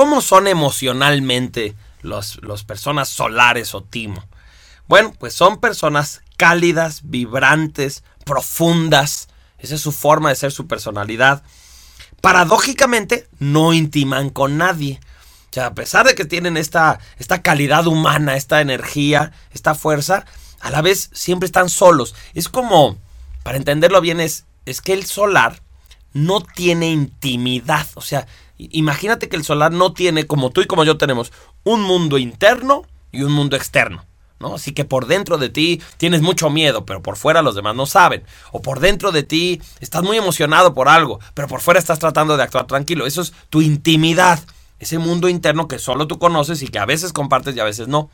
¿Cómo son emocionalmente las los personas solares o timo? Bueno, pues son personas cálidas, vibrantes, profundas. Esa es su forma de ser, su personalidad. Paradójicamente, no intiman con nadie. O sea, a pesar de que tienen esta, esta calidad humana, esta energía, esta fuerza, a la vez siempre están solos. Es como, para entenderlo bien, es, es que el solar no tiene intimidad. O sea, imagínate que el solar no tiene, como tú y como yo tenemos, un mundo interno y un mundo externo. ¿No? Así que por dentro de ti tienes mucho miedo, pero por fuera los demás no saben. O por dentro de ti estás muy emocionado por algo, pero por fuera estás tratando de actuar tranquilo. Eso es tu intimidad, ese mundo interno que solo tú conoces y que a veces compartes y a veces no.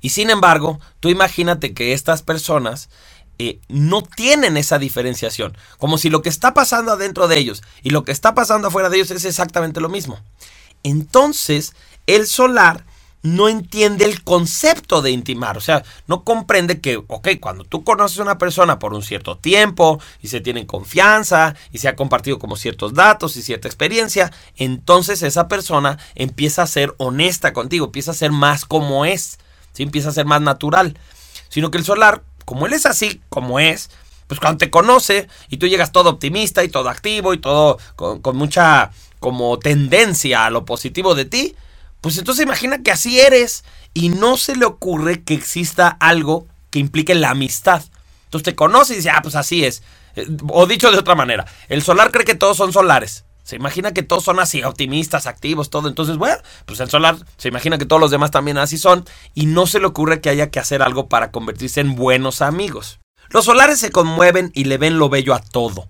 Y sin embargo, tú imagínate que estas personas eh, no tienen esa diferenciación. Como si lo que está pasando adentro de ellos y lo que está pasando afuera de ellos es exactamente lo mismo. Entonces, el solar no entiende el concepto de intimar, o sea, no comprende que, ok, cuando tú conoces a una persona por un cierto tiempo y se tienen confianza y se ha compartido como ciertos datos y cierta experiencia, entonces esa persona empieza a ser honesta contigo, empieza a ser más como es, ¿sí? empieza a ser más natural, sino que el solar, como él es así como es, pues cuando te conoce y tú llegas todo optimista y todo activo y todo con, mucha como tendencia a lo positivo de ti, pues entonces imagina que así eres y no se le ocurre que exista algo que implique la amistad. Entonces te conoce y dice, ah, pues así es. Eh, o dicho de otra manera, el solar cree que todos son solares. Se imagina que todos son así, optimistas, activos, todo. Entonces, bueno, pues el solar se imagina que todos los demás también así son y no se le ocurre que haya que hacer algo para convertirse en buenos amigos. Los solares se conmueven y le ven lo bello a todo.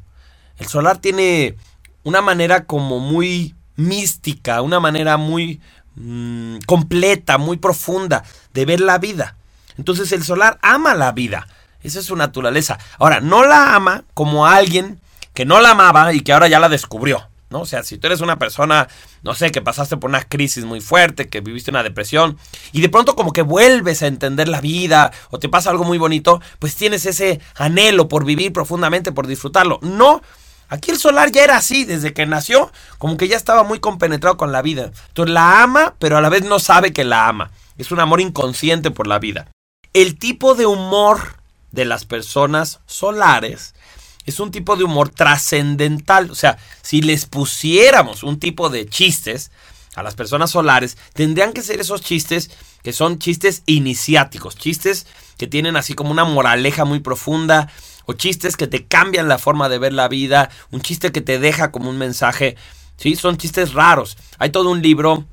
El solar tiene una manera como muy mística, una manera muy Mm, completa, muy profunda de ver la vida. Entonces el solar ama la vida. Esa es su naturaleza. Ahora, no la ama como alguien que no la amaba y que ahora ya la descubrió. ¿No? O sea, si tú eres una persona, no sé, que pasaste por una crisis muy fuerte, que viviste una depresión, y de pronto como que vuelves a entender la vida, o te pasa algo muy bonito, pues tienes ese anhelo por vivir profundamente, por disfrutarlo. No, Aquí el solar ya era así, desde que nació, como que ya estaba muy compenetrado con la vida. Entonces la ama, pero a la vez no sabe que la ama. Es un amor inconsciente por la vida. El tipo de humor de las personas solares es un tipo de humor trascendental. O sea, si les pusiéramos un tipo de chistes a las personas solares, tendrían que ser esos chistes que son chistes iniciáticos, chistes que tienen así como una moraleja muy profunda, o chistes que te cambian la forma de ver la vida, un chiste que te deja como un mensaje, ¿sí? Son chistes raros. Hay todo un libro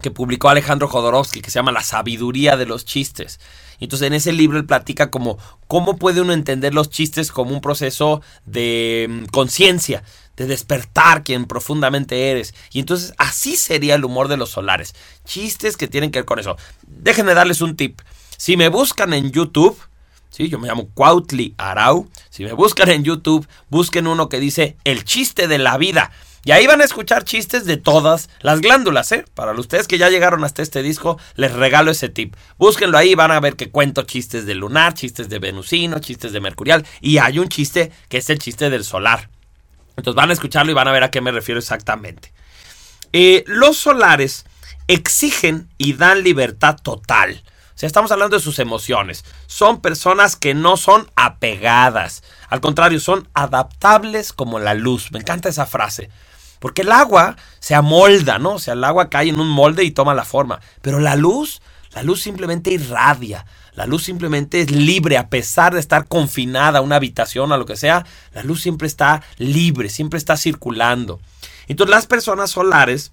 que publicó Alejandro Jodorowsky que se llama La sabiduría de los chistes. Y entonces en ese libro él platica como cómo puede uno entender los chistes como un proceso de mm, conciencia, de despertar quien profundamente eres. Y entonces así sería el humor de los solares. Chistes que tienen que ver con eso. Déjenme darles un tip. Si me buscan en YouTube, Sí, yo me llamo Cuautli Arau. Si me buscan en YouTube, busquen uno que dice El chiste de la vida. Y ahí van a escuchar chistes de todas las glándulas, ¿eh? Para ustedes que ya llegaron hasta este disco, les regalo ese tip. Búsquenlo ahí, van a ver que cuento chistes de lunar, chistes de venusino, chistes de mercurial. Y hay un chiste que es el chiste del solar. Entonces van a escucharlo y van a ver a qué me refiero exactamente. Eh, los solares exigen y dan libertad total. Sea, estamos hablando de sus emociones. Son personas que no son apegadas. Al contrario, son adaptables como la luz. Me encanta esa frase. Porque el agua se amolda, ¿no? O sea, el agua cae en un molde y toma la forma. Pero la luz, la luz simplemente irradia. La luz simplemente es libre, a pesar de estar confinada a una habitación, a lo que sea. La luz siempre está libre, siempre está circulando. Entonces las personas solares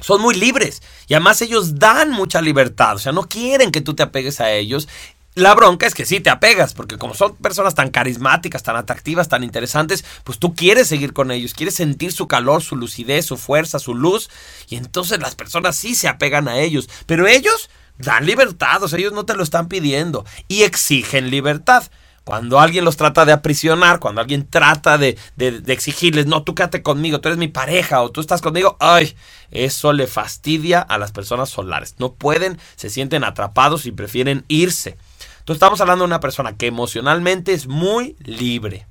son muy libres y además ellos dan mucha libertad, o sea, no quieren que tú te apegues a ellos. La bronca es que sí te apegas, porque como son personas tan carismáticas, tan atractivas, tan interesantes, pues tú quieres seguir con ellos, quieres sentir su calor, su lucidez, su fuerza, su luz, y entonces las personas sí se apegan a ellos, pero ellos dan libertad, o sea, ellos no te lo están pidiendo y exigen libertad. Cuando alguien los trata de aprisionar, cuando alguien trata de, exigirles, no, tú quédate conmigo, tú eres mi pareja o tú estás conmigo, ay, eso le fastidia a las personas solares. No pueden, se sienten atrapados y prefieren irse. Entonces estamos hablando de una persona que emocionalmente es muy libre.